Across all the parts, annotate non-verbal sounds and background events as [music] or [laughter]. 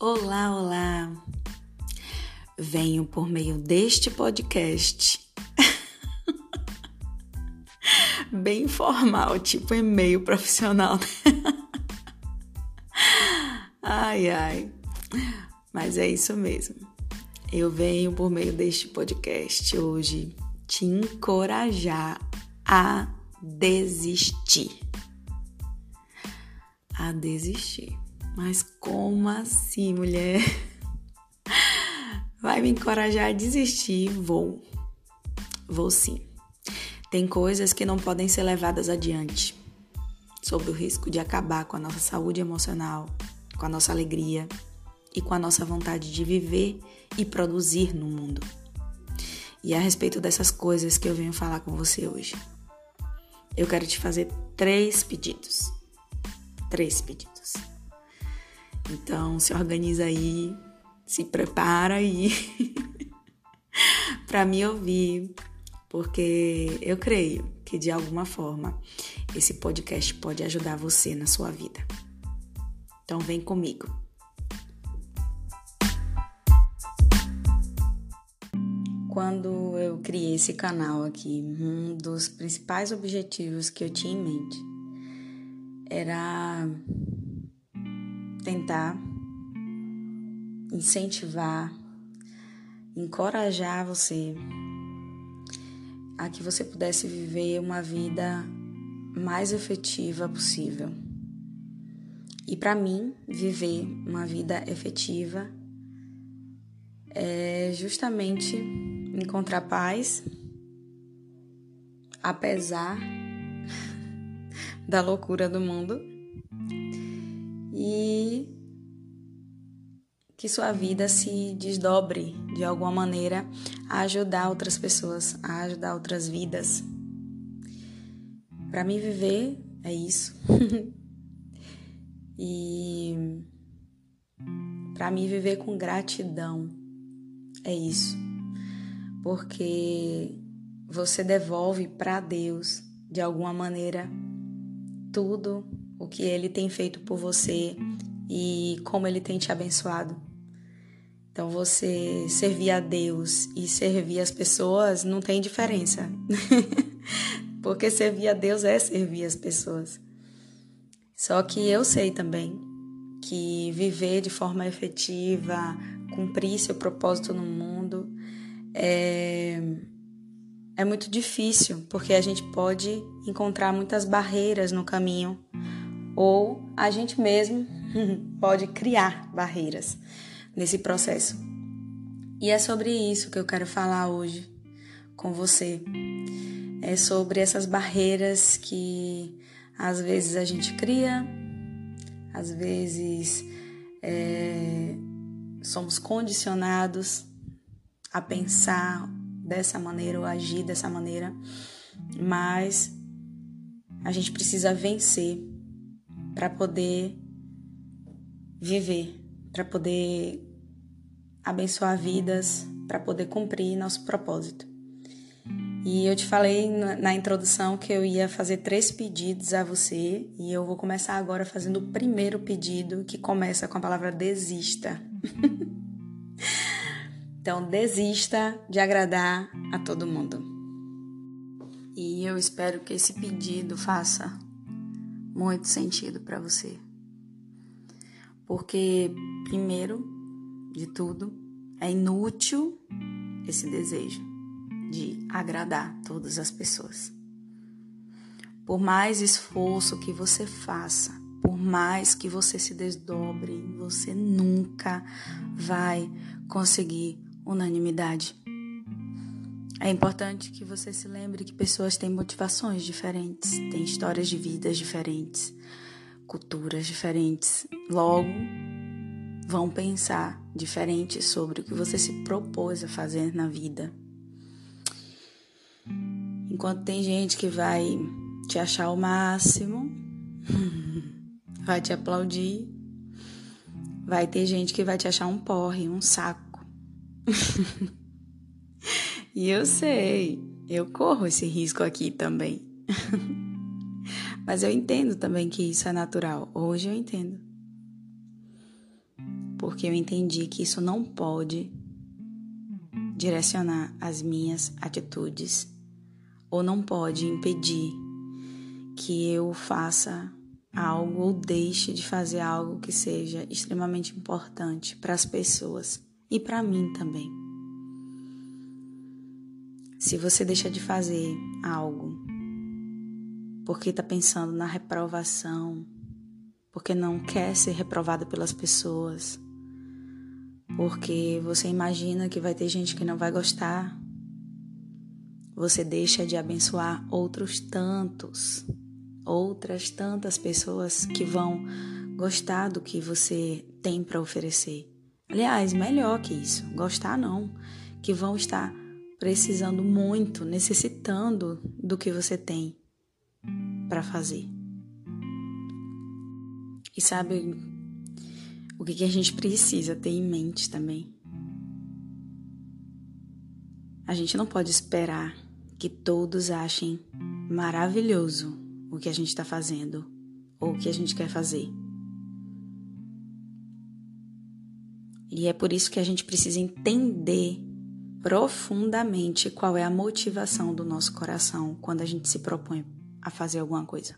Olá, olá! Venho por meio deste podcast, [laughs] bem informal, tipo e-mail profissional. [laughs] ai, ai, mas é isso mesmo. Eu venho por meio deste podcast hoje te encorajar a desistir. A desistir. Mas como assim, mulher? Vai me encorajar a desistir? Vou. Vou sim. Tem coisas que não podem ser levadas adiante, sob o risco de acabar com a nossa saúde emocional, com a nossa alegria e com a nossa vontade de viver e produzir no mundo. E é a respeito dessas coisas que eu venho falar com você hoje. Eu quero te fazer três pedidos. Três pedidos. Então, se organiza aí, se prepara aí [laughs] para me ouvir, porque eu creio que de alguma forma esse podcast pode ajudar você na sua vida. Então, vem comigo. Quando eu criei esse canal aqui, um dos principais objetivos que eu tinha em mente era tentar incentivar, encorajar você a que você pudesse viver uma vida mais efetiva possível. E para mim, viver uma vida efetiva é justamente encontrar paz, apesar [laughs] da loucura do mundo e que sua vida se desdobre de alguma maneira a ajudar outras pessoas, a ajudar outras vidas. Para mim viver é isso. [laughs] e para mim viver com gratidão é isso. Porque você devolve para Deus de alguma maneira tudo o que ele tem feito por você e como ele tem te abençoado. Então, você servir a Deus e servir as pessoas não tem diferença. [laughs] Porque servir a Deus é servir as pessoas. Só que eu sei também que viver de forma efetiva, cumprir seu propósito no mundo, é, é muito difícil, porque a gente pode encontrar muitas barreiras no caminho ou a gente mesmo [laughs] pode criar barreiras nesse processo. E é sobre isso que eu quero falar hoje com você. É sobre essas barreiras que às vezes a gente cria, às vezes é, somos condicionados a pensar dessa maneira ou agir dessa maneira, mas a gente precisa vencer para poder viver, para poder abençoar vidas, para poder cumprir nosso propósito. E eu te falei na introdução que eu ia fazer três pedidos a você e eu vou começar agora fazendo o primeiro pedido que começa com a palavra desista. [laughs] então, desista de agradar a todo mundo. E eu espero que esse pedido faça muito sentido para você. Porque, primeiro de tudo, é inútil esse desejo de agradar todas as pessoas. Por mais esforço que você faça, por mais que você se desdobre, você nunca vai conseguir unanimidade. É importante que você se lembre que pessoas têm motivações diferentes, têm histórias de vidas diferentes, culturas diferentes. Logo, vão pensar diferente sobre o que você se propôs a fazer na vida. Enquanto tem gente que vai te achar o máximo, [laughs] vai te aplaudir, vai ter gente que vai te achar um porre, um saco. [laughs] E eu sei, eu corro esse risco aqui também. [laughs] Mas eu entendo também que isso é natural. Hoje eu entendo. porque eu entendi que isso não pode direcionar as minhas atitudes ou não pode impedir que eu faça algo ou deixe de fazer algo que seja extremamente importante para as pessoas e para mim também. Se você deixa de fazer algo porque está pensando na reprovação, porque não quer ser reprovado pelas pessoas, porque você imagina que vai ter gente que não vai gostar, você deixa de abençoar outros tantos outras tantas pessoas que vão gostar do que você tem para oferecer. Aliás, melhor que isso, gostar não, que vão estar precisando muito, necessitando do que você tem para fazer. E sabe o que, que a gente precisa ter em mente também? A gente não pode esperar que todos achem maravilhoso o que a gente está fazendo ou o que a gente quer fazer. E é por isso que a gente precisa entender profundamente qual é a motivação do nosso coração quando a gente se propõe a fazer alguma coisa.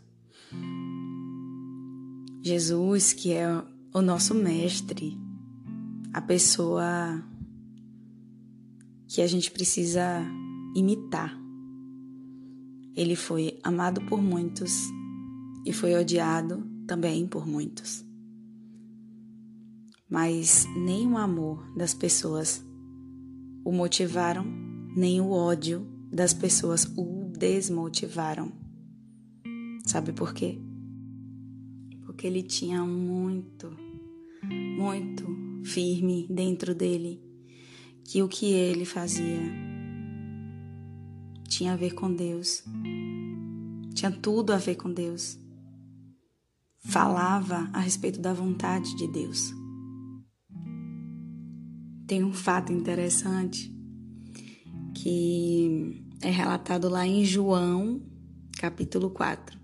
Jesus, que é o nosso mestre, a pessoa que a gente precisa imitar. Ele foi amado por muitos e foi odiado também por muitos. Mas nem o amor das pessoas o motivaram, nem o ódio das pessoas o desmotivaram. Sabe por quê? Porque ele tinha muito, muito firme dentro dele que o que ele fazia tinha a ver com Deus. Tinha tudo a ver com Deus. Falava a respeito da vontade de Deus. Tem um fato interessante que é relatado lá em João, capítulo 4,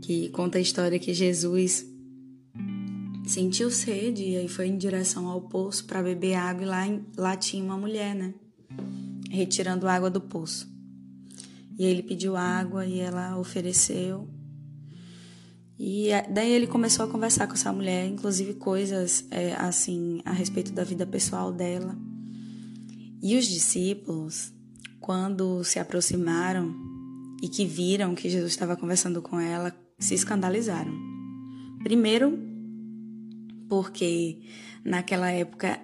que conta a história que Jesus sentiu sede e aí foi em direção ao poço para beber água e lá, lá tinha uma mulher, né? retirando água do poço. E ele pediu água e ela ofereceu. E daí ele começou a conversar com essa mulher, inclusive coisas é, assim a respeito da vida pessoal dela. E os discípulos, quando se aproximaram e que viram que Jesus estava conversando com ela, se escandalizaram. Primeiro, porque naquela época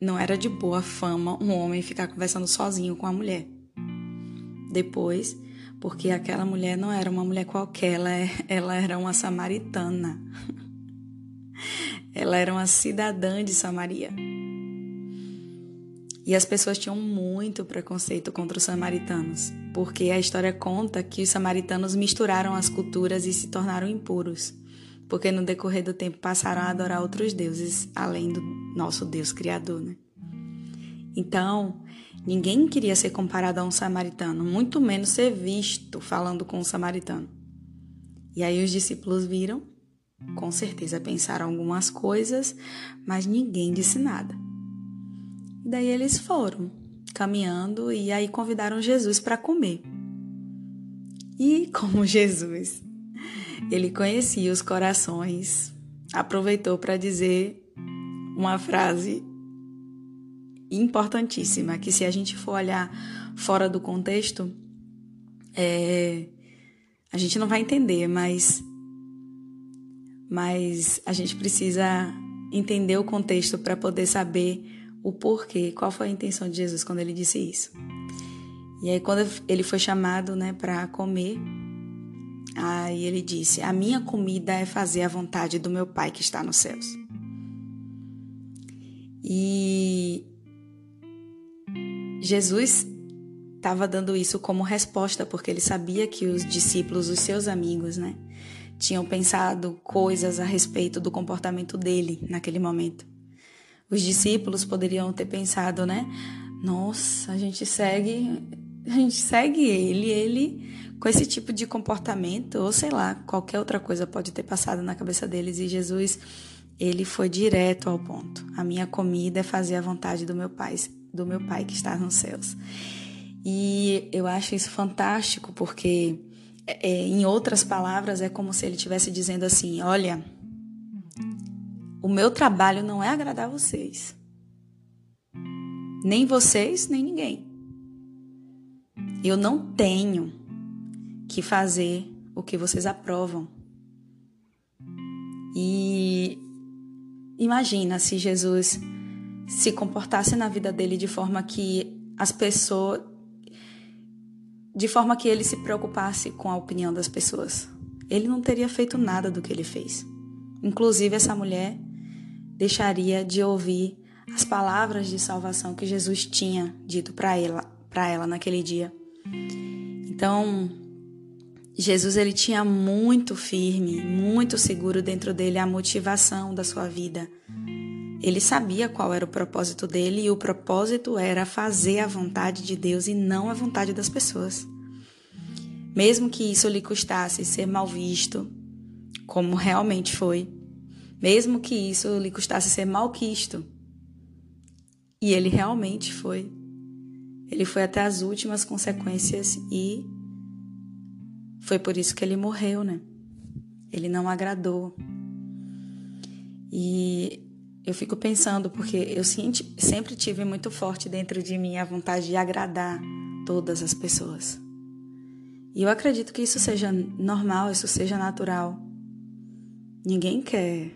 não era de boa fama um homem ficar conversando sozinho com a mulher. Depois, porque aquela mulher não era uma mulher qualquer, ela, é, ela era uma samaritana. Ela era uma cidadã de Samaria. E as pessoas tinham muito preconceito contra os samaritanos, porque a história conta que os samaritanos misturaram as culturas e se tornaram impuros porque no decorrer do tempo passaram a adorar outros deuses além do nosso Deus Criador, né? Então, ninguém queria ser comparado a um samaritano, muito menos ser visto falando com um samaritano. E aí os discípulos viram, com certeza pensaram algumas coisas, mas ninguém disse nada. E daí eles foram caminhando e aí convidaram Jesus para comer. E como [laughs] Jesus ele conhecia os corações, aproveitou para dizer uma frase importantíssima, que se a gente for olhar fora do contexto, é, a gente não vai entender, mas, mas a gente precisa entender o contexto para poder saber o porquê, qual foi a intenção de Jesus quando ele disse isso. E aí quando ele foi chamado, né, para comer, Aí ele disse: A minha comida é fazer a vontade do meu Pai que está nos céus. E Jesus estava dando isso como resposta, porque ele sabia que os discípulos, os seus amigos, né, tinham pensado coisas a respeito do comportamento dele naquele momento. Os discípulos poderiam ter pensado, né? Nossa, a gente segue, a gente segue ele, ele com esse tipo de comportamento, ou sei lá, qualquer outra coisa pode ter passado na cabeça deles e Jesus ele foi direto ao ponto. A minha comida é fazer a vontade do meu pai, do meu pai que está nos céus. E eu acho isso fantástico porque, é, é em outras palavras, é como se ele estivesse dizendo assim: olha, o meu trabalho não é agradar vocês, nem vocês, nem ninguém. Eu não tenho que fazer o que vocês aprovam. E imagina se Jesus se comportasse na vida dele de forma que as pessoas de forma que ele se preocupasse com a opinião das pessoas. Ele não teria feito nada do que ele fez. Inclusive essa mulher deixaria de ouvir as palavras de salvação que Jesus tinha dito para ela, para ela naquele dia. Então, Jesus ele tinha muito firme, muito seguro dentro dele a motivação da sua vida. Ele sabia qual era o propósito dele e o propósito era fazer a vontade de Deus e não a vontade das pessoas. Mesmo que isso lhe custasse ser mal visto, como realmente foi, mesmo que isso lhe custasse ser malquisto, e ele realmente foi. Ele foi até as últimas consequências e foi por isso que ele morreu, né? Ele não agradou. E eu fico pensando, porque eu sempre tive muito forte dentro de mim a vontade de agradar todas as pessoas. E eu acredito que isso seja normal, isso seja natural. Ninguém quer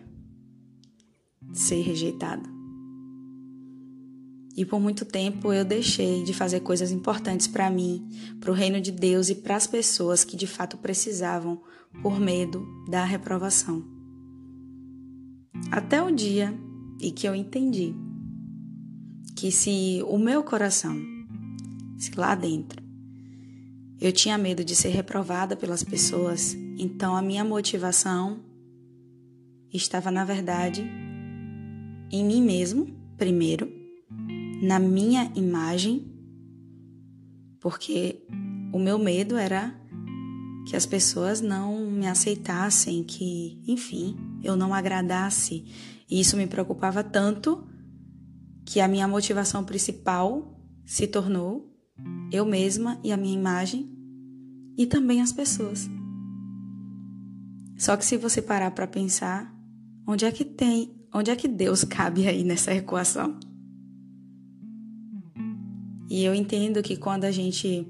ser rejeitado. E por muito tempo eu deixei de fazer coisas importantes para mim, para o reino de Deus e para as pessoas que de fato precisavam por medo da reprovação. Até o dia em que eu entendi que se o meu coração, se lá dentro, eu tinha medo de ser reprovada pelas pessoas, então a minha motivação estava, na verdade, em mim mesmo, primeiro na minha imagem, porque o meu medo era que as pessoas não me aceitassem, que, enfim, eu não agradasse. E isso me preocupava tanto que a minha motivação principal se tornou eu mesma e a minha imagem e também as pessoas. Só que se você parar para pensar, onde é que tem, onde é que Deus [laughs] cabe aí nessa equação? E eu entendo que quando a gente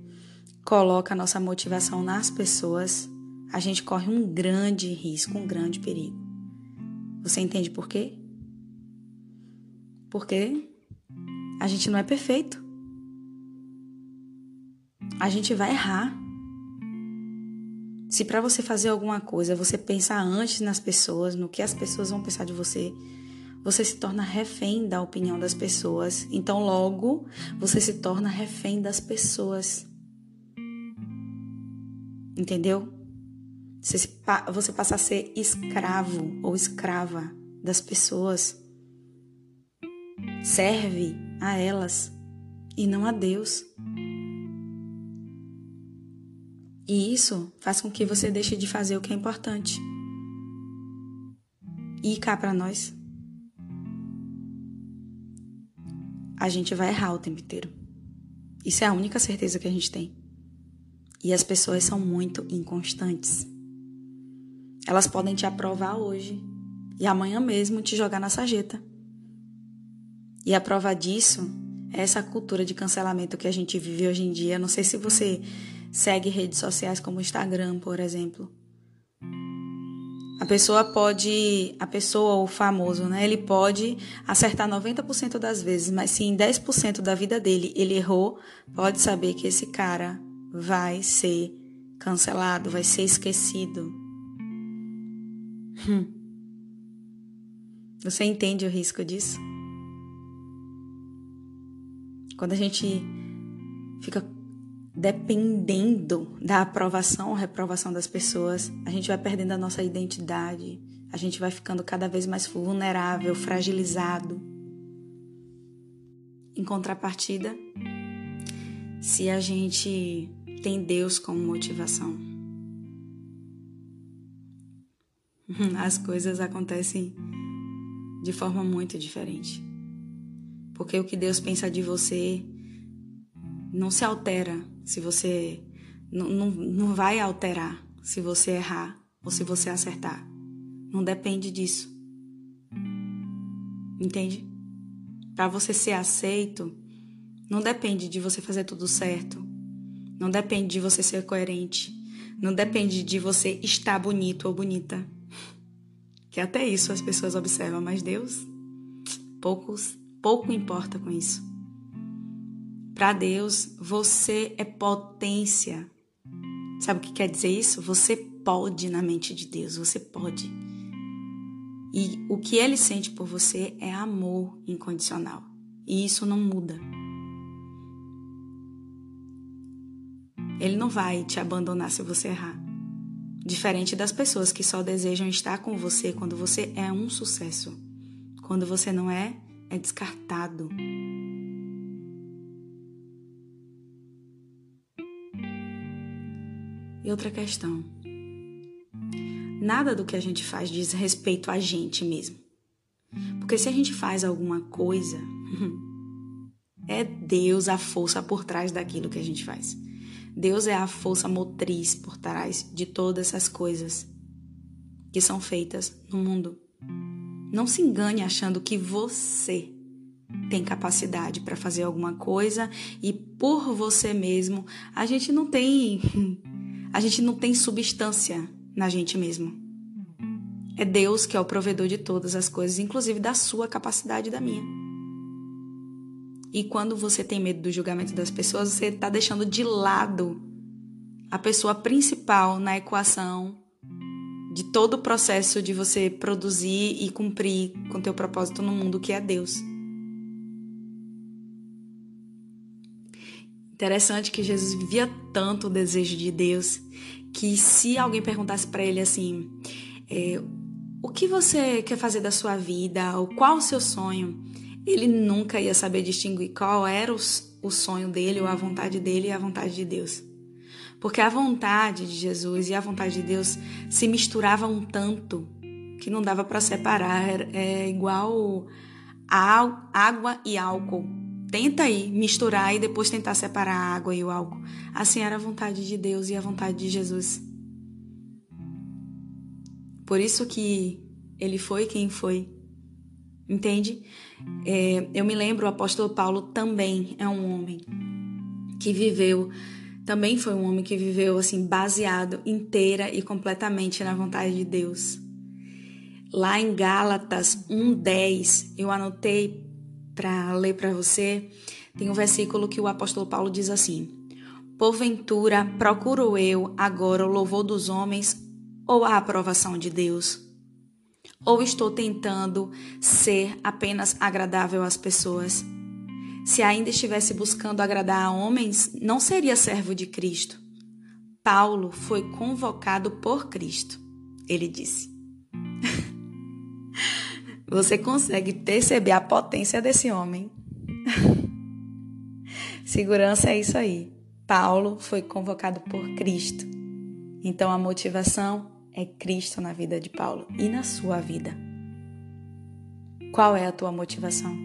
coloca a nossa motivação nas pessoas, a gente corre um grande risco, um grande perigo. Você entende por quê? Porque a gente não é perfeito. A gente vai errar. Se para você fazer alguma coisa você pensar antes nas pessoas, no que as pessoas vão pensar de você, você se torna refém da opinião das pessoas. Então, logo, você se torna refém das pessoas. Entendeu? Você, você a ser escravo ou escrava das pessoas. Serve a elas e não a Deus. E isso faz com que você deixe de fazer o que é importante. E cá para nós. a gente vai errar o tempo inteiro. Isso é a única certeza que a gente tem. E as pessoas são muito inconstantes. Elas podem te aprovar hoje e amanhã mesmo te jogar na sarjeta. E a prova disso é essa cultura de cancelamento que a gente vive hoje em dia. Não sei se você segue redes sociais como o Instagram, por exemplo. A pessoa pode, a pessoa, o famoso, né? Ele pode acertar 90% das vezes, mas se em 10% da vida dele ele errou, pode saber que esse cara vai ser cancelado, vai ser esquecido. Hum. Você entende o risco disso? Quando a gente fica dependendo da aprovação ou reprovação das pessoas, a gente vai perdendo a nossa identidade, a gente vai ficando cada vez mais vulnerável, fragilizado. Em contrapartida, se a gente tem Deus como motivação, [laughs] as coisas acontecem de forma muito diferente. Porque o que Deus pensa de você não se altera se você. Não, não, não vai alterar se você errar ou se você acertar. Não depende disso. Entende? Para você ser aceito, não depende de você fazer tudo certo. Não depende de você ser coerente. Não depende de você estar bonito ou bonita. Que até isso as pessoas observam, mas Deus poucos pouco importa com isso. Para Deus, você é potência. Sabe o que quer dizer isso? Você pode na mente de Deus, você pode. E o que ele sente por você é amor incondicional. E isso não muda. Ele não vai te abandonar se você errar. Diferente das pessoas que só desejam estar com você quando você é um sucesso. Quando você não é, é descartado. E outra questão. Nada do que a gente faz diz respeito a gente mesmo. Porque se a gente faz alguma coisa, [laughs] é Deus a força por trás daquilo que a gente faz. Deus é a força motriz por trás de todas essas coisas que são feitas no mundo. Não se engane achando que você tem capacidade para fazer alguma coisa e por você mesmo, a gente não tem [laughs] a gente não tem substância na gente mesmo. É Deus que é o provedor de todas as coisas, inclusive da sua capacidade e da minha. E quando você tem medo do julgamento das pessoas, você está deixando de lado a pessoa principal na equação de todo o processo de você produzir e cumprir com teu propósito no mundo, que é Deus. Interessante que Jesus vivia tanto o desejo de Deus que se alguém perguntasse para ele assim, é, o que você quer fazer da sua vida, ou qual o seu sonho, ele nunca ia saber distinguir qual era o, sonho dele, ou a vontade dele e a vontade de Deus. Porque a vontade de Jesus e a vontade de Deus se misturavam tanto que não dava para separar. É igual água e álcool. Tenta aí misturar e depois tentar separar a água e o álcool. Assim era a vontade de Deus e a vontade de Jesus. Por isso que ele foi quem foi. Entende? É, eu me lembro, o apóstolo Paulo também é um homem que viveu, também foi um homem que viveu assim, baseado inteira e completamente na vontade de Deus. Lá em Gálatas 1:10, eu anotei para ler para você, tem um versículo que o apóstolo Paulo diz assim: Porventura procuro eu agora o louvor dos homens ou a aprovação de Deus? Ou estou tentando ser apenas agradável às pessoas? Se ainda estivesse buscando agradar a homens, não seria servo de Cristo. Paulo foi convocado por Cristo, ele disse. [laughs] Você consegue perceber a potência desse homem? [laughs] Segurança é isso aí. Paulo foi convocado por Cristo. Então a motivação é Cristo na vida de Paulo e na sua vida. Qual é a tua motivação?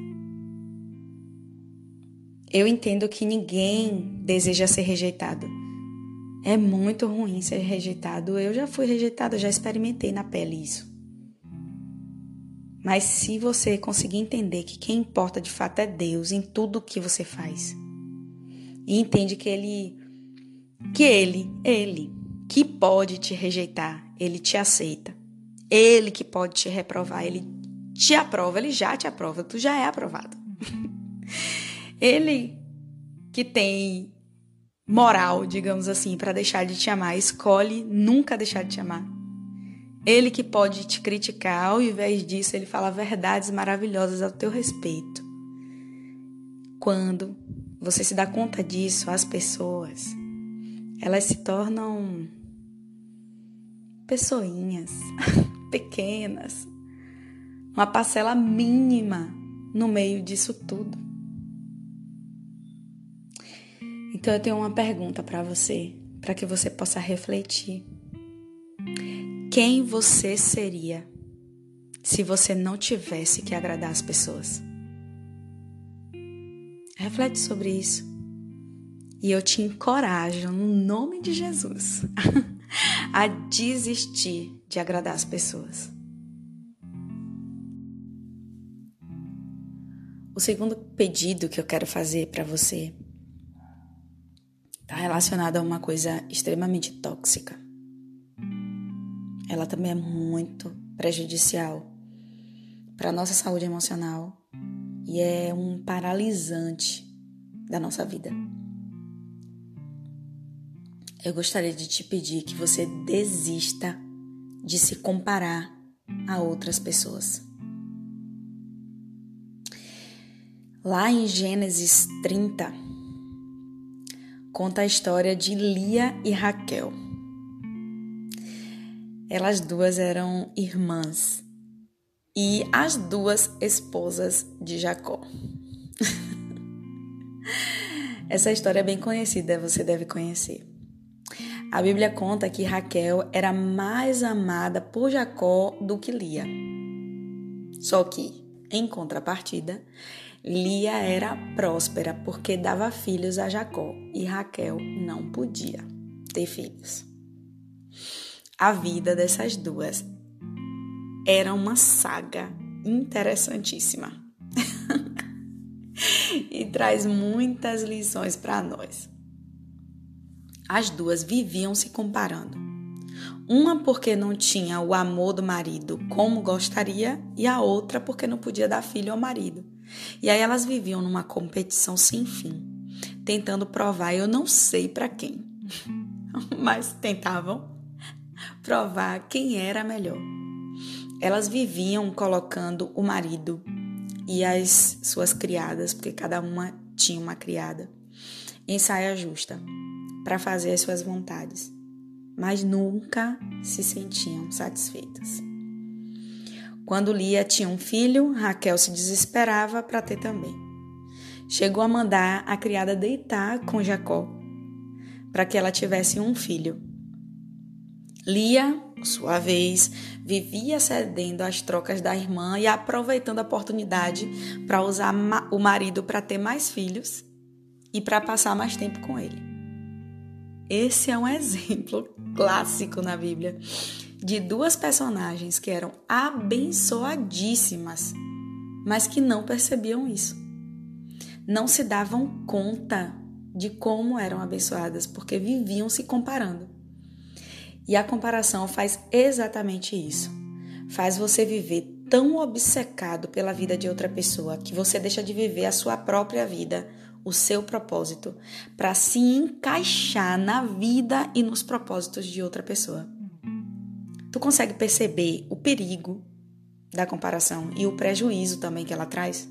Eu entendo que ninguém deseja ser rejeitado. É muito ruim ser rejeitado. Eu já fui rejeitado, já experimentei na pele isso. Mas se você conseguir entender que quem importa de fato é Deus em tudo que você faz, e entende que ele que ele, ele que pode te rejeitar, ele te aceita. Ele que pode te reprovar, ele te aprova, ele já te aprova, tu já é aprovado. [laughs] ele que tem moral, digamos assim, para deixar de te amar, escolhe nunca deixar de te amar. Ele que pode te criticar, ao invés disso, ele fala verdades maravilhosas ao teu respeito. Quando você se dá conta disso, as pessoas, elas se tornam pessoinhas [laughs] pequenas, uma parcela mínima no meio disso tudo. Então eu tenho uma pergunta para você, para que você possa refletir. Quem você seria se você não tivesse que agradar as pessoas? Reflete sobre isso. E eu te encorajo, no nome de Jesus, [laughs] a desistir de agradar as pessoas. O segundo pedido que eu quero fazer para você está relacionado a uma coisa extremamente tóxica. Ela também é muito prejudicial para a nossa saúde emocional e é um paralisante da nossa vida. Eu gostaria de te pedir que você desista de se comparar a outras pessoas. Lá em Gênesis 30, conta a história de Lia e Raquel. Elas duas eram irmãs e as duas esposas de Jacó. [laughs] Essa história é bem conhecida, você deve conhecer. A Bíblia conta que Raquel era mais amada por Jacó do que Lia. Só que, em contrapartida, Lia era próspera porque dava filhos a Jacó e Raquel não podia ter filhos. A vida dessas duas era uma saga interessantíssima [laughs] e traz muitas lições para nós. As duas viviam se comparando. Uma porque não tinha o amor do marido como gostaria, e a outra porque não podia dar filho ao marido. E aí elas viviam numa competição sem fim, tentando provar, eu não sei para quem, [laughs] mas tentavam provar quem era melhor. Elas viviam colocando o marido e as suas criadas, porque cada uma tinha uma criada, em saia justa para fazer as suas vontades, mas nunca se sentiam satisfeitas. Quando Lia tinha um filho, Raquel se desesperava para ter também. Chegou a mandar a criada deitar com Jacó para que ela tivesse um filho. Lia, por sua vez, vivia cedendo às trocas da irmã e aproveitando a oportunidade para usar o marido para ter mais filhos e para passar mais tempo com ele. Esse é um exemplo [laughs] clássico na Bíblia de duas personagens que eram abençoadíssimas, mas que não percebiam isso. Não se davam conta de como eram abençoadas, porque viviam se comparando. E a comparação faz exatamente isso. Faz você viver tão obcecado pela vida de outra pessoa que você deixa de viver a sua própria vida, o seu propósito, para se encaixar na vida e nos propósitos de outra pessoa. Tu consegue perceber o perigo da comparação e o prejuízo também que ela traz?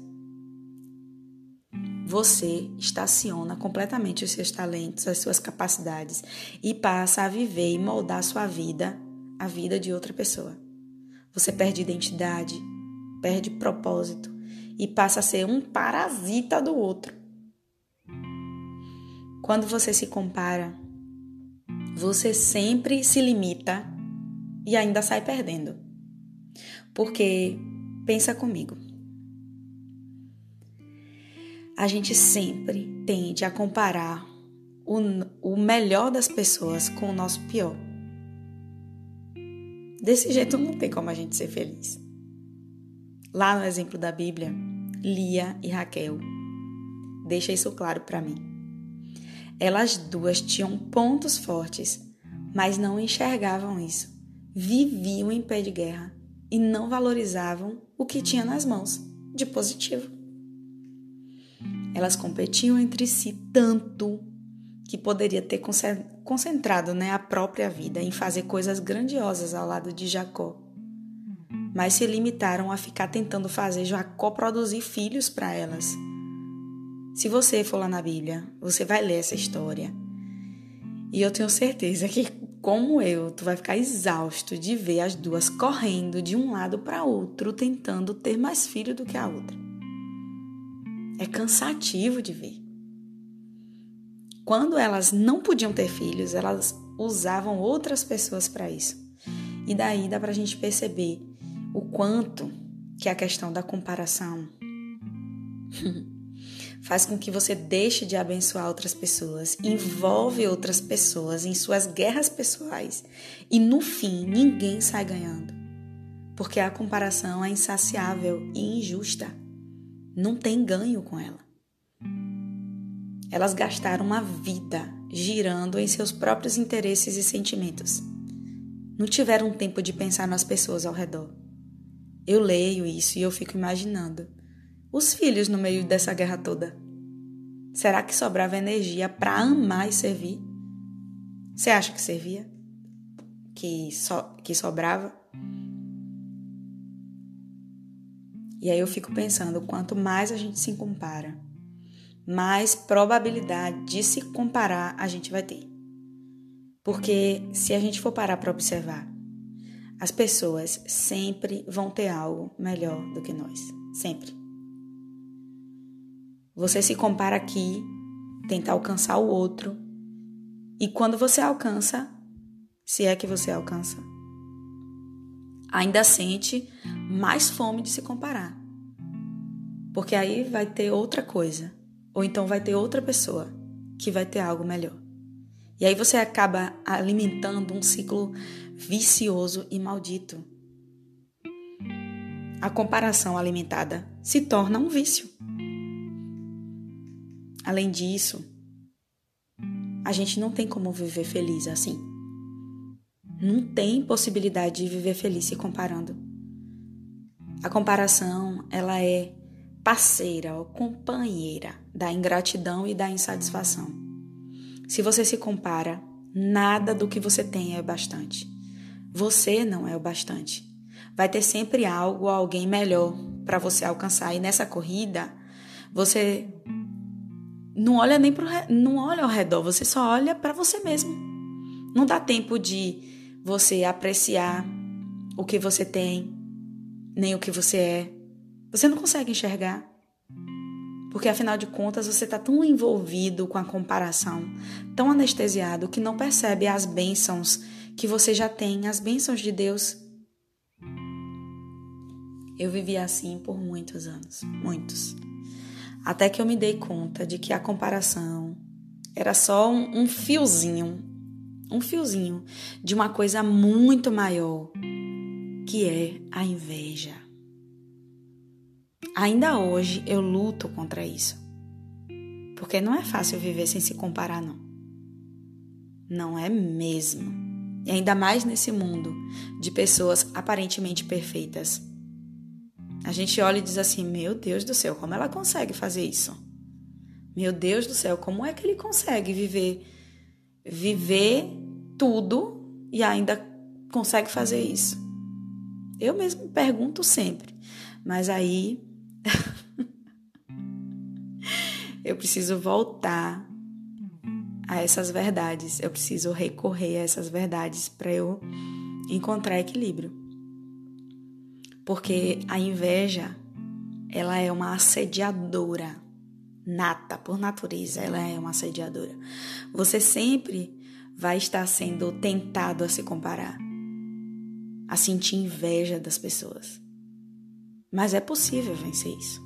Você estaciona completamente os seus talentos, as suas capacidades e passa a viver e moldar a sua vida, a vida de outra pessoa. Você perde identidade, perde propósito e passa a ser um parasita do outro. Quando você se compara, você sempre se limita e ainda sai perdendo. Porque, pensa comigo, a gente sempre tende a comparar o, o melhor das pessoas com o nosso pior. Desse jeito não tem como a gente ser feliz. Lá no exemplo da Bíblia, Lia e Raquel. Deixa isso claro para mim. Elas duas tinham pontos fortes, mas não enxergavam isso viviam em pé de guerra e não valorizavam o que tinha nas mãos de positivo. Elas competiam entre si tanto que poderia ter concentrado né, a própria vida em fazer coisas grandiosas ao lado de Jacó. Mas se limitaram a ficar tentando fazer Jacó produzir filhos para elas. Se você for lá na Bíblia, você vai ler essa história. E eu tenho certeza que como eu, tu vai ficar exausto de ver as duas correndo de um lado para outro, tentando ter mais filho do que a outra. É cansativo de ver. Quando elas não podiam ter filhos, elas usavam outras pessoas para isso. E daí dá para a gente perceber o quanto que a questão da comparação [laughs] faz com que você deixe de abençoar outras pessoas, envolve outras pessoas em suas guerras pessoais e no fim ninguém sai ganhando. Porque a comparação é insaciável e injusta. Não tem ganho com ela. Elas gastaram uma vida girando em seus próprios interesses e sentimentos. Não tiveram tempo de pensar nas pessoas ao redor. Eu leio isso e eu fico imaginando os filhos no meio dessa guerra toda. Será que sobrava energia para amar e servir? Você acha que servia? Que, so, que sobrava? E aí eu fico pensando, quanto mais a gente se compara, mais probabilidade de se comparar a gente vai ter. Porque se a gente for parar para observar, as pessoas sempre vão ter algo melhor do que nós. Sempre. Você se compara aqui, tenta alcançar o outro, e quando você alcança, se é que você alcança, ainda sente mais fome de se comparar. Porque aí vai ter outra coisa, ou então vai ter outra pessoa que vai ter algo melhor. E aí você acaba alimentando um ciclo vicioso e maldito. A comparação alimentada se torna um vício. Além disso, a gente não tem como viver feliz assim. Não tem possibilidade de viver feliz se comparando. A comparação, ela é parceira ou companheira da ingratidão e da insatisfação. Se você se compara, nada do que você tem é bastante. Você não é o bastante. Vai ter sempre algo alguém melhor para você alcançar e nessa corrida você não olha nem pro, não olha ao redor, você só olha para você mesmo. Não dá tempo de você apreciar o que você tem, nem o que você é. Você não consegue enxergar. Porque afinal de contas você está tão envolvido com a comparação, tão anestesiado que não percebe as bênçãos que você já tem, as bênçãos de Deus. Eu vivi assim por muitos anos, muitos. Até que eu me dei conta de que a comparação era só um, um fiozinho, um fiozinho de uma coisa muito maior, que é a inveja. Ainda hoje eu luto contra isso. Porque não é fácil viver sem se comparar, não. Não é mesmo. E ainda mais nesse mundo de pessoas aparentemente perfeitas. A gente olha e diz assim: Meu Deus do céu, como ela consegue fazer isso? Meu Deus do céu, como é que ele consegue viver viver tudo e ainda consegue fazer isso? Eu mesmo pergunto sempre, mas aí [laughs] eu preciso voltar a essas verdades, eu preciso recorrer a essas verdades para eu encontrar equilíbrio porque a inveja ela é uma assediadora nata por natureza, ela é uma assediadora. Você sempre vai estar sendo tentado a se comparar, a sentir inveja das pessoas. Mas é possível vencer isso.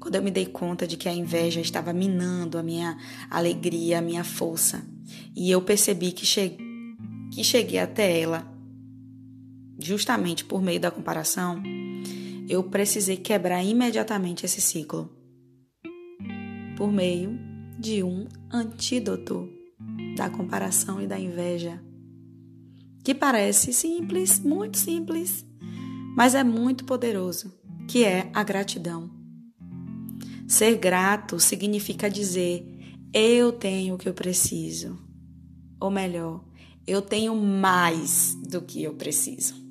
Quando eu me dei conta de que a inveja estava minando a minha alegria, a minha força, e eu percebi que, que cheguei até ela justamente por meio da comparação, eu precisei quebrar imediatamente esse ciclo por meio de um antídoto da comparação e da inveja, que parece simples, muito simples, mas é muito poderoso, que é a gratidão. Ser grato significa dizer: eu tenho o que eu preciso, ou melhor, eu tenho mais do que eu preciso.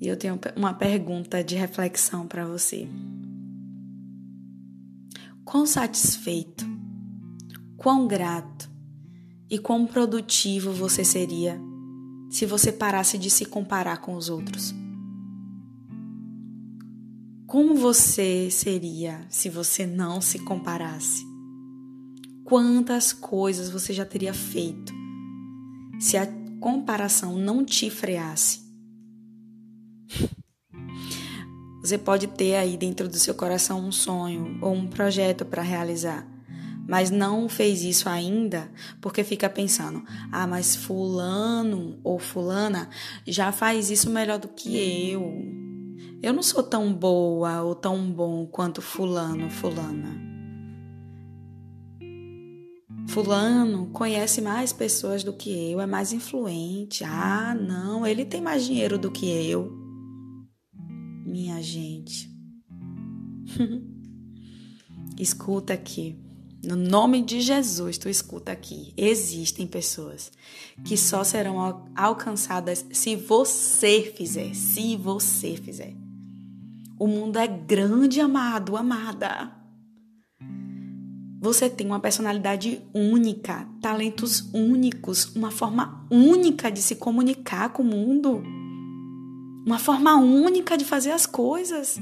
E eu tenho uma pergunta de reflexão para você. Quão satisfeito, quão grato e quão produtivo você seria se você parasse de se comparar com os outros? Como você seria se você não se comparasse? Quantas coisas você já teria feito se a comparação não te freasse. Você pode ter aí dentro do seu coração um sonho ou um projeto para realizar, mas não fez isso ainda porque fica pensando: ah, mas Fulano ou Fulana já faz isso melhor do que eu. Eu não sou tão boa ou tão bom quanto Fulano, Fulana. Fulano conhece mais pessoas do que eu, é mais influente. Ah, não, ele tem mais dinheiro do que eu minha gente. [laughs] escuta aqui. No nome de Jesus, tu escuta aqui. Existem pessoas que só serão alcançadas se você fizer. Se você fizer. O mundo é grande, amado, amada. Você tem uma personalidade única, talentos únicos, uma forma única de se comunicar com o mundo uma forma única de fazer as coisas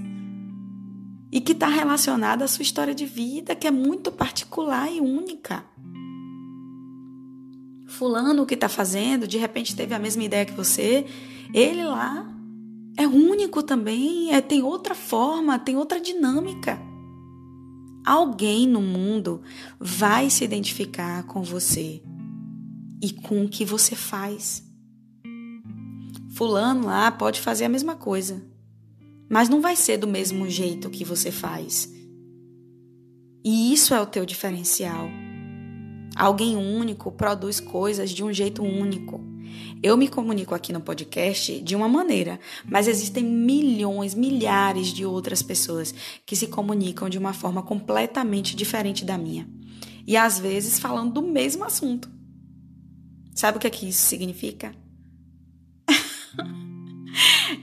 e que está relacionada à sua história de vida, que é muito particular e única. Fulano, o que está fazendo, de repente teve a mesma ideia que você, ele lá é único também, é, tem outra forma, tem outra dinâmica. Alguém no mundo vai se identificar com você e com o que você faz. Fulano lá pode fazer a mesma coisa, mas não vai ser do mesmo jeito que você faz. E isso é o teu diferencial. Alguém único produz coisas de um jeito único. Eu me comunico aqui no podcast de uma maneira, mas existem milhões, milhares de outras pessoas que se comunicam de uma forma completamente diferente da minha. E às vezes falando do mesmo assunto. Sabe o que, é que isso significa?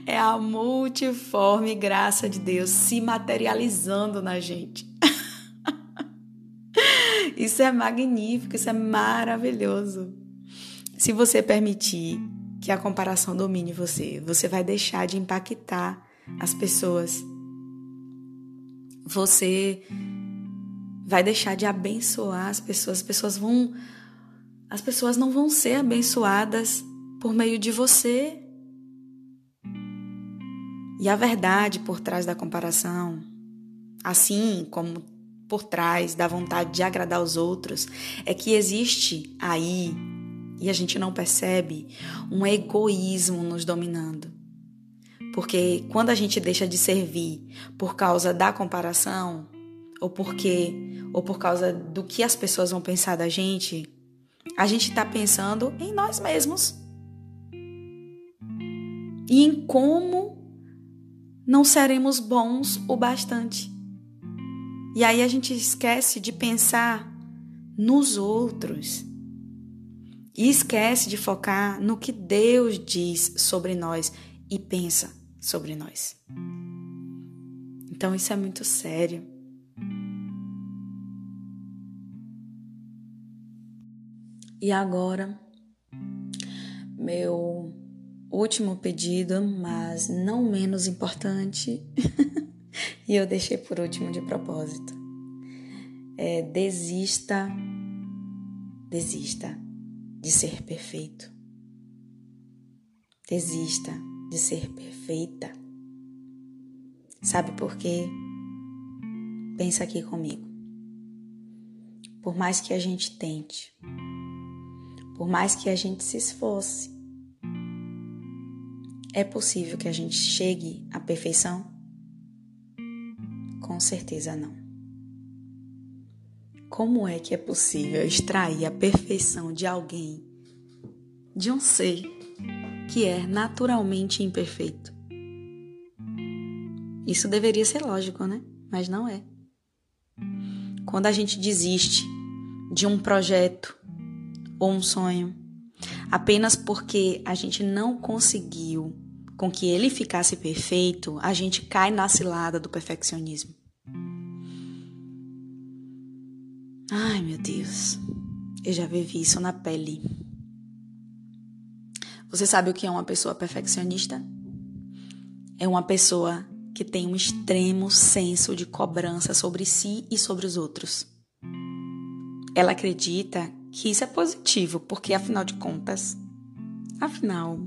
É a multiforme graça de Deus se materializando na gente. [laughs] isso é magnífico, isso é maravilhoso. Se você permitir que a comparação domine você, você vai deixar de impactar as pessoas. Você vai deixar de abençoar as pessoas. As pessoas vão as pessoas não vão ser abençoadas por meio de você. E a verdade por trás da comparação, assim como por trás da vontade de agradar os outros, é que existe aí, e a gente não percebe, um egoísmo nos dominando. Porque quando a gente deixa de servir por causa da comparação, ou porque ou por causa do que as pessoas vão pensar da gente, a gente está pensando em nós mesmos. E em como não seremos bons o bastante. E aí a gente esquece de pensar nos outros. E esquece de focar no que Deus diz sobre nós e pensa sobre nós. Então isso é muito sério. E agora, meu último pedido, mas não menos importante, [laughs] e eu deixei por último de propósito. É, desista, desista de ser perfeito. Desista de ser perfeita. Sabe por quê? Pensa aqui comigo. Por mais que a gente tente, por mais que a gente se esforce, é possível que a gente chegue à perfeição? Com certeza não. Como é que é possível extrair a perfeição de alguém, de um ser que é naturalmente imperfeito? Isso deveria ser lógico, né? Mas não é. Quando a gente desiste de um projeto ou um sonho, apenas porque a gente não conseguiu com que ele ficasse perfeito, a gente cai na cilada do perfeccionismo. Ai, meu Deus. Eu já vivi isso na pele. Você sabe o que é uma pessoa perfeccionista? É uma pessoa que tem um extremo senso de cobrança sobre si e sobre os outros. Ela acredita que isso é positivo, porque afinal de contas, Afinal,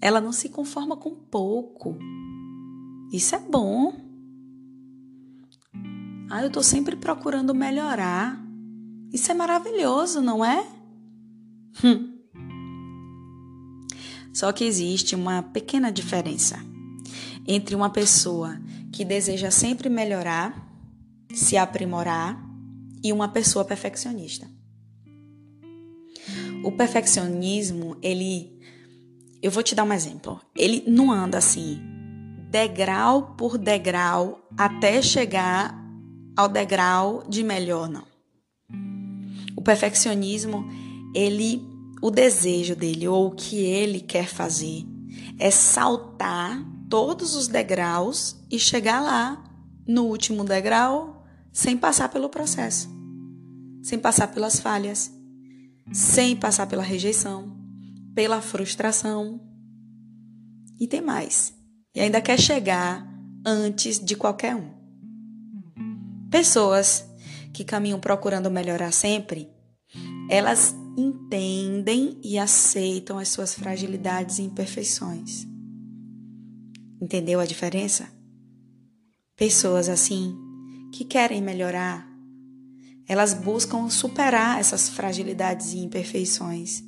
ela não se conforma com pouco. Isso é bom. Ah, eu tô sempre procurando melhorar. Isso é maravilhoso, não é? Hum. Só que existe uma pequena diferença entre uma pessoa que deseja sempre melhorar, se aprimorar, e uma pessoa perfeccionista. O perfeccionismo, ele. Eu vou te dar um exemplo. Ele não anda assim, degrau por degrau, até chegar ao degrau de melhor, não. O perfeccionismo, ele. O desejo dele, ou o que ele quer fazer, é saltar todos os degraus e chegar lá, no último degrau, sem passar pelo processo, sem passar pelas falhas, sem passar pela rejeição, pela frustração. E tem mais. E ainda quer chegar antes de qualquer um. Pessoas que caminham procurando melhorar sempre, elas entendem e aceitam as suas fragilidades e imperfeições. Entendeu a diferença? Pessoas assim que querem melhorar, elas buscam superar essas fragilidades e imperfeições,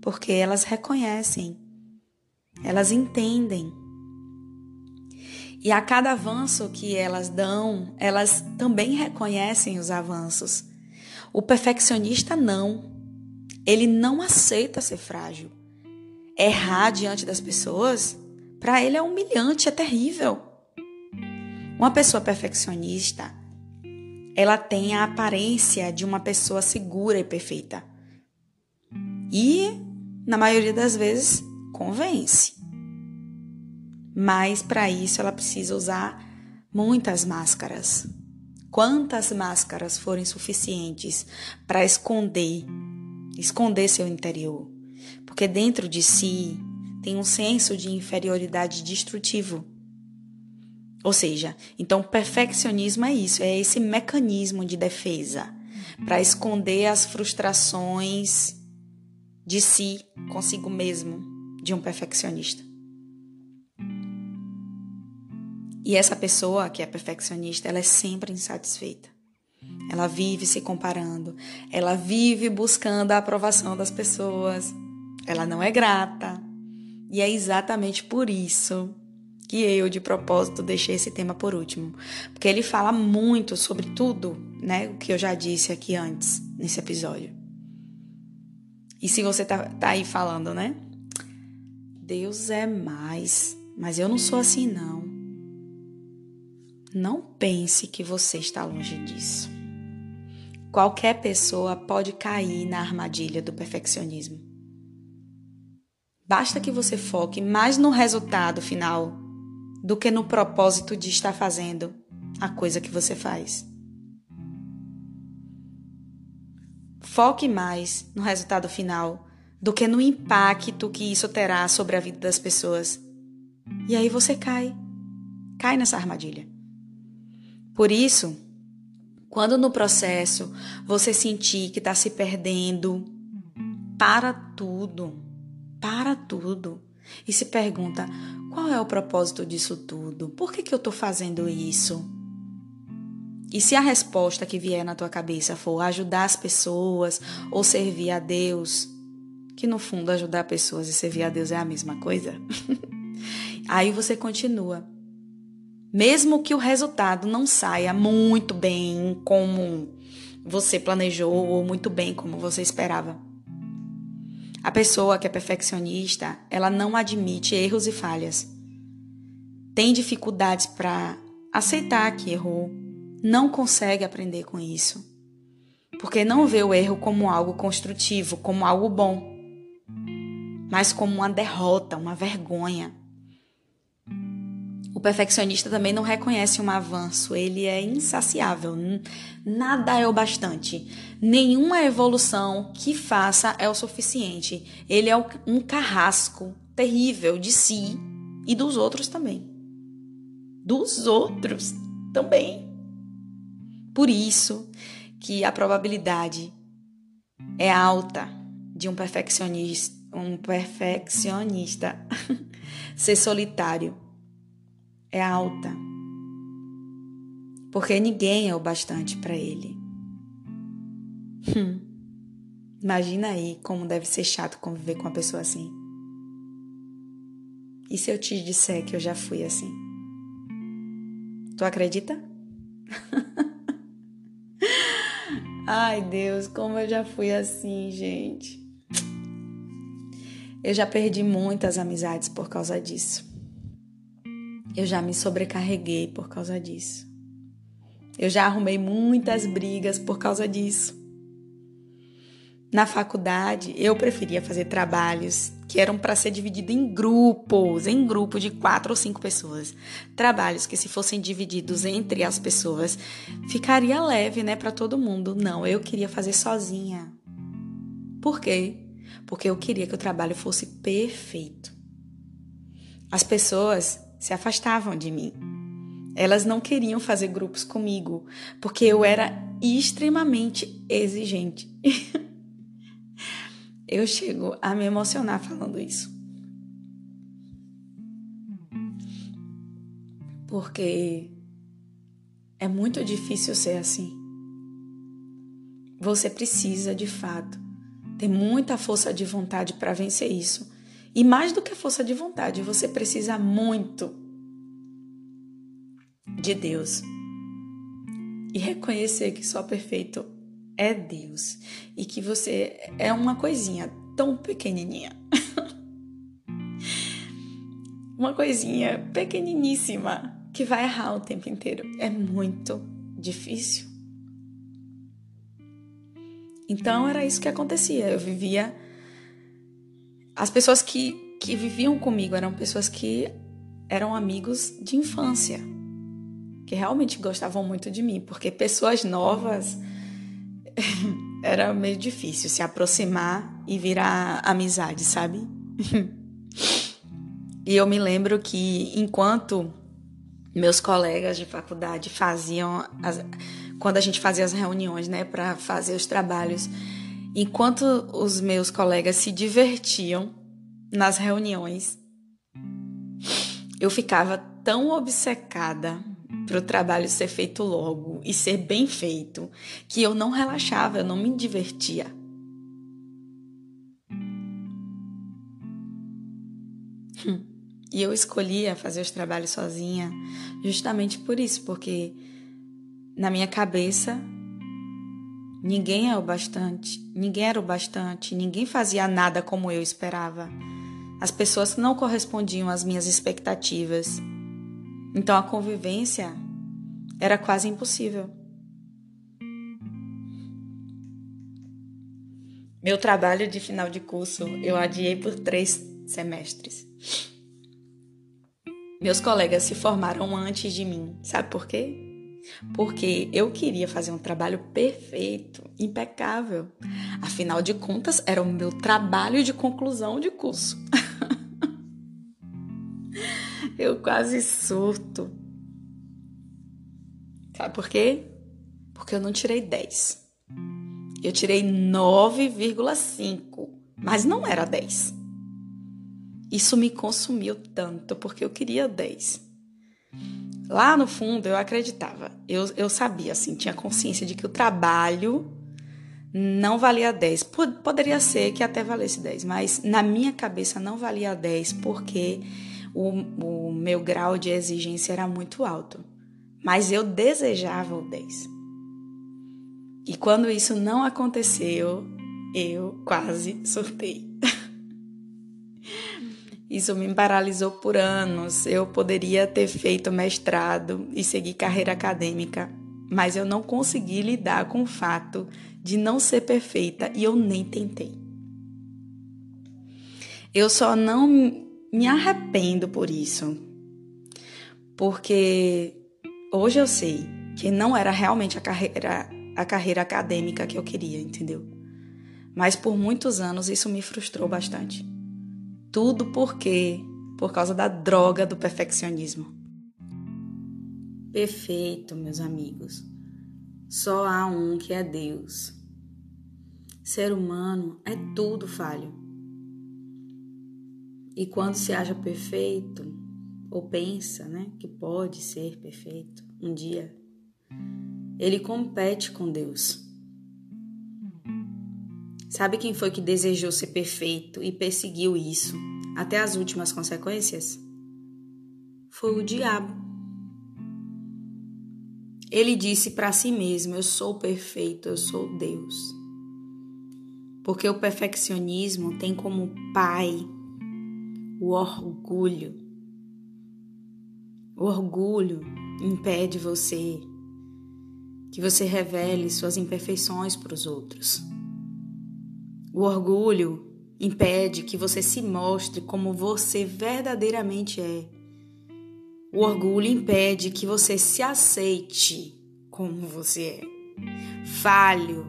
porque elas reconhecem, elas entendem. E a cada avanço que elas dão, elas também reconhecem os avanços. O perfeccionista não. Ele não aceita ser frágil. Errar diante das pessoas para ele é humilhante, é terrível. Uma pessoa perfeccionista, ela tem a aparência de uma pessoa segura e perfeita. E, na maioria das vezes, convence. Mas para isso ela precisa usar muitas máscaras. Quantas máscaras forem suficientes para esconder, esconder seu interior? Porque dentro de si tem um senso de inferioridade destrutivo. Ou seja, então perfeccionismo é isso, é esse mecanismo de defesa para esconder as frustrações de si, consigo mesmo, de um perfeccionista. E essa pessoa que é perfeccionista, ela é sempre insatisfeita. Ela vive se comparando, ela vive buscando a aprovação das pessoas. Ela não é grata, e é exatamente por isso que eu, de propósito, deixei esse tema por último. Porque ele fala muito sobre tudo, né? O que eu já disse aqui antes, nesse episódio. E se você tá, tá aí falando, né? Deus é mais, mas eu não sou assim, não. Não pense que você está longe disso. Qualquer pessoa pode cair na armadilha do perfeccionismo. Basta que você foque mais no resultado final do que no propósito de estar fazendo a coisa que você faz. Foque mais no resultado final do que no impacto que isso terá sobre a vida das pessoas. E aí você cai, cai nessa armadilha. Por isso, quando no processo você sentir que está se perdendo, para tudo para tudo e se pergunta: qual é o propósito disso tudo? Por que, que eu estou fazendo isso? E se a resposta que vier na tua cabeça for ajudar as pessoas ou servir a Deus, que no fundo ajudar pessoas e servir a Deus é a mesma coisa, [laughs] aí você continua. Mesmo que o resultado não saia muito bem como você planejou ou muito bem como você esperava. A pessoa que é perfeccionista, ela não admite erros e falhas. Tem dificuldades para aceitar que errou, não consegue aprender com isso, porque não vê o erro como algo construtivo, como algo bom, mas como uma derrota, uma vergonha. O perfeccionista também não reconhece um avanço, ele é insaciável. Nada é o bastante. Nenhuma evolução que faça é o suficiente. Ele é um carrasco terrível de si e dos outros também. Dos outros também. Por isso que a probabilidade é alta de um perfeccionista, um perfeccionista. [laughs] Ser solitário é alta. Porque ninguém é o bastante para ele. Hum. Imagina aí como deve ser chato conviver com uma pessoa assim. E se eu te disser que eu já fui assim? Tu acredita? [laughs] Ai, Deus, como eu já fui assim, gente. Eu já perdi muitas amizades por causa disso. Eu já me sobrecarreguei por causa disso. Eu já arrumei muitas brigas por causa disso. Na faculdade, eu preferia fazer trabalhos que eram para ser divididos em grupos, em grupo de quatro ou cinco pessoas. Trabalhos que, se fossem divididos entre as pessoas, ficaria leve, né, para todo mundo. Não, eu queria fazer sozinha. Por quê? Porque eu queria que o trabalho fosse perfeito. As pessoas se afastavam de mim. Elas não queriam fazer grupos comigo, porque eu era extremamente exigente. [laughs] eu chego a me emocionar falando isso. Porque é muito difícil ser assim. Você precisa, de fato, ter muita força de vontade para vencer isso. E mais do que força de vontade, você precisa muito de Deus. E reconhecer que só perfeito é Deus e que você é uma coisinha tão pequenininha. [laughs] uma coisinha pequeniníssima que vai errar o tempo inteiro. É muito difícil. Então era isso que acontecia. Eu vivia. As pessoas que, que viviam comigo eram pessoas que eram amigos de infância, que realmente gostavam muito de mim, porque pessoas novas [laughs] era meio difícil se aproximar e virar amizade, sabe? [laughs] e eu me lembro que enquanto meus colegas de faculdade faziam as, quando a gente fazia as reuniões, né, para fazer os trabalhos, enquanto os meus colegas se divertiam nas reuniões, eu ficava tão obcecada para o trabalho ser feito logo e ser bem feito, que eu não relaxava, eu não me divertia. Hum. E eu escolhia fazer os trabalhos sozinha justamente por isso, porque na minha cabeça ninguém é o bastante, ninguém era o bastante, ninguém fazia nada como eu esperava. As pessoas não correspondiam às minhas expectativas. Então a convivência era quase impossível. Meu trabalho de final de curso eu adiei por três semestres. Meus colegas se formaram antes de mim. Sabe por quê? Porque eu queria fazer um trabalho perfeito, impecável. Afinal de contas, era o meu trabalho de conclusão de curso. [laughs] Eu quase surto. Sabe por quê? Porque eu não tirei 10. Eu tirei 9,5, mas não era 10. Isso me consumiu tanto porque eu queria 10. Lá no fundo eu acreditava, eu, eu sabia, assim, tinha consciência de que o trabalho não valia 10. Poderia ser que até valesse 10, mas na minha cabeça não valia 10 porque o, o meu grau de exigência era muito alto, mas eu desejava o 10. E quando isso não aconteceu, eu quase surtei. [laughs] Isso me paralisou por anos. Eu poderia ter feito mestrado e seguir carreira acadêmica, mas eu não consegui lidar com o fato de não ser perfeita e eu nem tentei. Eu só não me arrependo por isso. Porque hoje eu sei que não era realmente a carreira, a carreira acadêmica que eu queria, entendeu? Mas por muitos anos isso me frustrou bastante. Tudo porque por causa da droga do perfeccionismo. Perfeito, meus amigos. Só há um que é Deus. Ser humano é tudo falho. E quando se acha perfeito, ou pensa né, que pode ser perfeito um dia, ele compete com Deus. Sabe quem foi que desejou ser perfeito e perseguiu isso até as últimas consequências? Foi o diabo. Ele disse para si mesmo: Eu sou perfeito, eu sou Deus. Porque o perfeccionismo tem como pai o orgulho. O orgulho impede você que você revele suas imperfeições para os outros. O orgulho impede que você se mostre como você verdadeiramente é. O orgulho impede que você se aceite como você é, falho,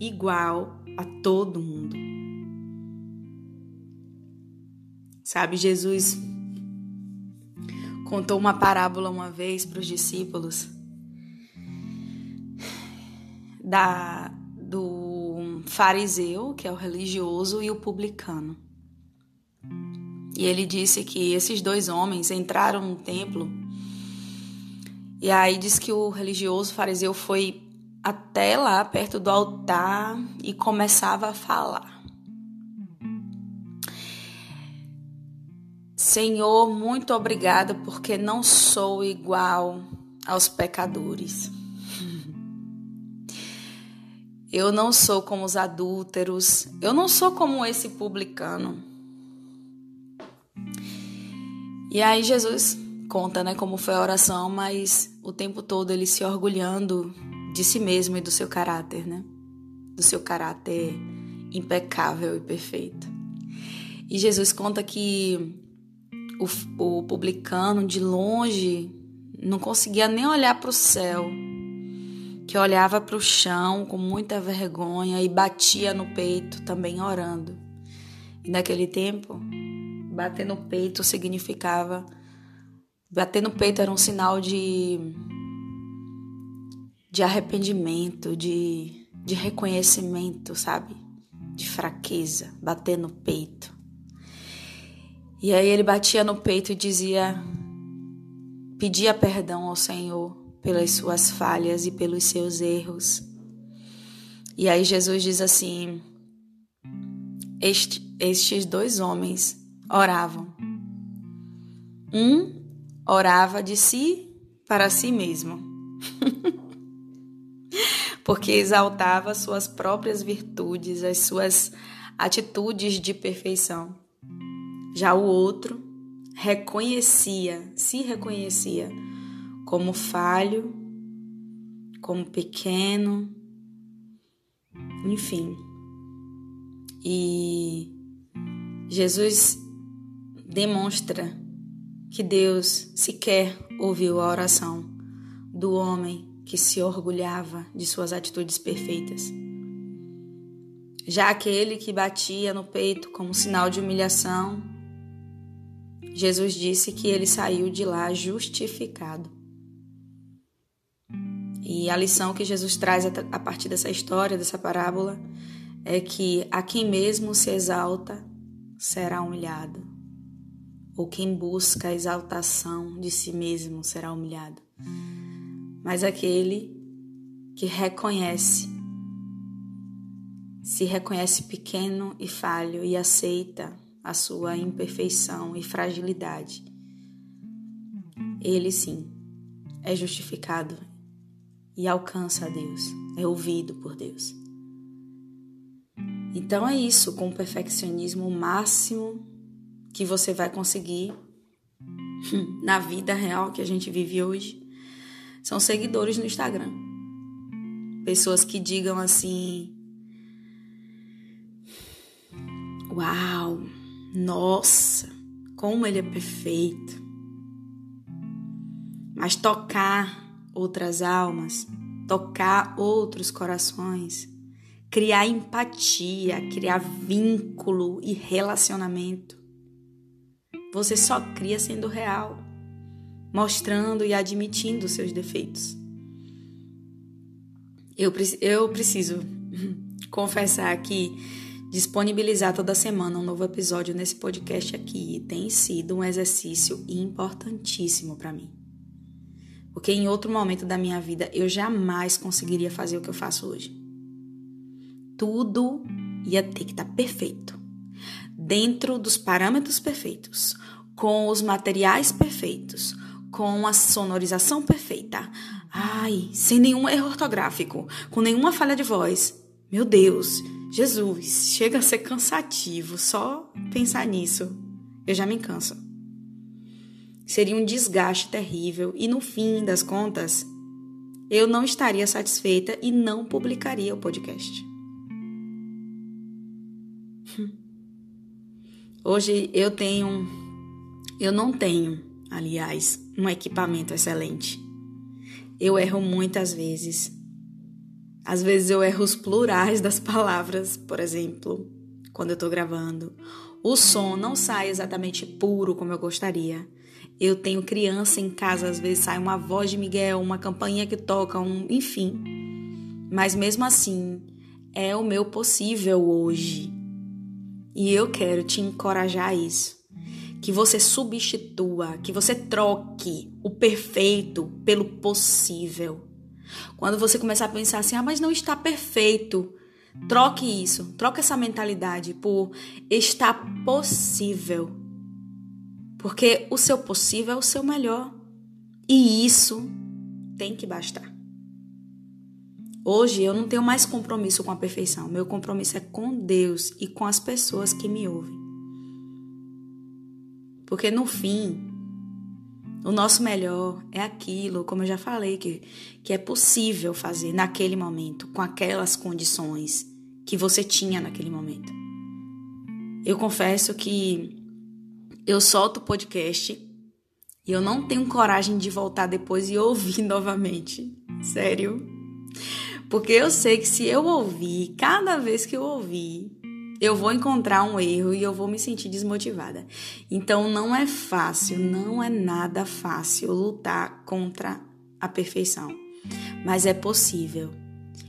igual a todo mundo. Sabe, Jesus contou uma parábola uma vez para os discípulos da fariseu, que é o religioso, e o publicano. E ele disse que esses dois homens entraram no templo e aí diz que o religioso fariseu foi até lá perto do altar e começava a falar. Senhor, muito obrigada porque não sou igual aos pecadores. Eu não sou como os adúlteros, eu não sou como esse publicano. E aí Jesus conta, né, como foi a oração, mas o tempo todo ele se orgulhando de si mesmo e do seu caráter, né? Do seu caráter impecável e perfeito. E Jesus conta que o, o publicano de longe não conseguia nem olhar para o céu, que olhava para o chão com muita vergonha e batia no peito também orando. E naquele tempo, bater no peito significava bater no peito era um sinal de de arrependimento, de de reconhecimento, sabe? De fraqueza, bater no peito. E aí ele batia no peito e dizia: pedia perdão ao Senhor pelas suas falhas e pelos seus erros. E aí Jesus diz assim: este, estes dois homens oravam. Um orava de si para si mesmo, [laughs] porque exaltava suas próprias virtudes, as suas atitudes de perfeição. Já o outro reconhecia, se reconhecia como falho, como pequeno, enfim. E Jesus demonstra que Deus sequer ouviu a oração do homem que se orgulhava de suas atitudes perfeitas. Já aquele que batia no peito como sinal de humilhação, Jesus disse que ele saiu de lá justificado. E a lição que Jesus traz a partir dessa história, dessa parábola, é que a quem mesmo se exalta será humilhado, ou quem busca a exaltação de si mesmo será humilhado. Mas aquele que reconhece, se reconhece pequeno e falho e aceita a sua imperfeição e fragilidade. Ele sim é justificado e alcança a Deus, é ouvido por Deus. Então é isso, com o perfeccionismo máximo que você vai conseguir [laughs] na vida real que a gente vive hoje, são seguidores no Instagram. Pessoas que digam assim: Uau, nossa, como ele é perfeito. Mas tocar outras almas, tocar outros corações, criar empatia, criar vínculo e relacionamento. Você só cria sendo real, mostrando e admitindo seus defeitos. Eu, eu preciso [laughs] confessar que Disponibilizar toda semana um novo episódio nesse podcast aqui tem sido um exercício importantíssimo para mim. Porque em outro momento da minha vida eu jamais conseguiria fazer o que eu faço hoje. Tudo ia ter que estar tá perfeito, dentro dos parâmetros perfeitos, com os materiais perfeitos, com a sonorização perfeita. Ai, sem nenhum erro ortográfico, com nenhuma falha de voz. Meu Deus, Jesus, chega a ser cansativo só pensar nisso. Eu já me canso. Seria um desgaste terrível e no fim das contas, eu não estaria satisfeita e não publicaria o podcast. Hoje eu tenho, eu não tenho, aliás, um equipamento excelente. Eu erro muitas vezes. Às vezes eu erro os plurais das palavras, por exemplo, quando eu estou gravando. O som não sai exatamente puro como eu gostaria. Eu tenho criança em casa, às vezes sai uma voz de Miguel, uma campainha que toca, um, enfim. Mas mesmo assim, é o meu possível hoje. E eu quero te encorajar a isso. Que você substitua, que você troque o perfeito pelo possível. Quando você começar a pensar assim, ah, mas não está perfeito, troque isso, troque essa mentalidade por está possível. Porque o seu possível é o seu melhor. E isso tem que bastar. Hoje eu não tenho mais compromisso com a perfeição. Meu compromisso é com Deus e com as pessoas que me ouvem. Porque no fim, o nosso melhor é aquilo, como eu já falei, que, que é possível fazer naquele momento, com aquelas condições que você tinha naquele momento. Eu confesso que eu solto o podcast e eu não tenho coragem de voltar depois e ouvir [laughs] novamente. Sério. Porque eu sei que se eu ouvir, cada vez que eu ouvir, eu vou encontrar um erro e eu vou me sentir desmotivada. Então não é fácil, não é nada fácil lutar contra a perfeição. Mas é possível.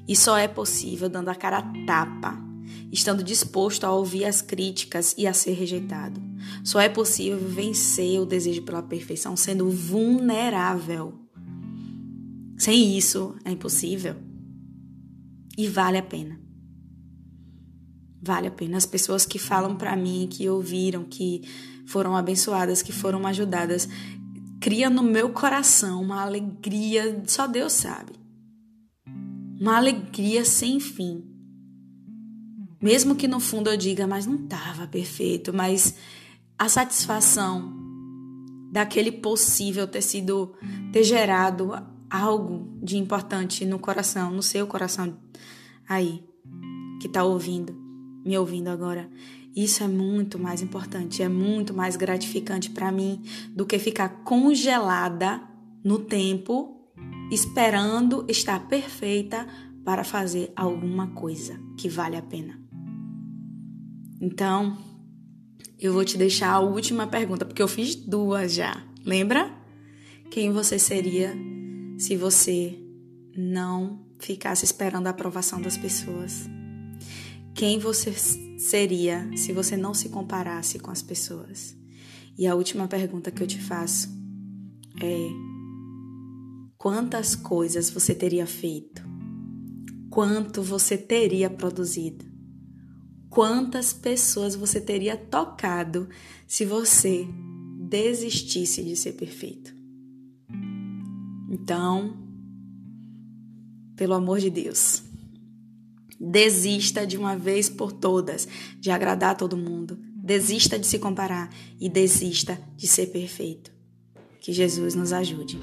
E só é possível dando a cara tapa, estando disposto a ouvir as críticas e a ser rejeitado. Só é possível vencer o desejo pela perfeição sendo vulnerável. Sem isso, é impossível e vale a pena. Vale a pena. As pessoas que falam para mim, que ouviram, que foram abençoadas, que foram ajudadas, cria no meu coração uma alegria, só Deus sabe. Uma alegria sem fim. Mesmo que no fundo eu diga, mas não estava perfeito, mas a satisfação daquele possível ter sido, ter gerado algo de importante no coração, no seu coração aí, que está ouvindo, me ouvindo agora. Isso é muito mais importante, é muito mais gratificante para mim do que ficar congelada no tempo, esperando estar perfeita para fazer alguma coisa que vale a pena. Então, eu vou te deixar a última pergunta, porque eu fiz duas já. Lembra? Quem você seria se você não ficasse esperando a aprovação das pessoas? Quem você seria se você não se comparasse com as pessoas? E a última pergunta que eu te faço é: quantas coisas você teria feito? Quanto você teria produzido? Quantas pessoas você teria tocado se você desistisse de ser perfeito? Então, pelo amor de Deus, desista de uma vez por todas de agradar todo mundo. Desista de se comparar e desista de ser perfeito. Que Jesus nos ajude.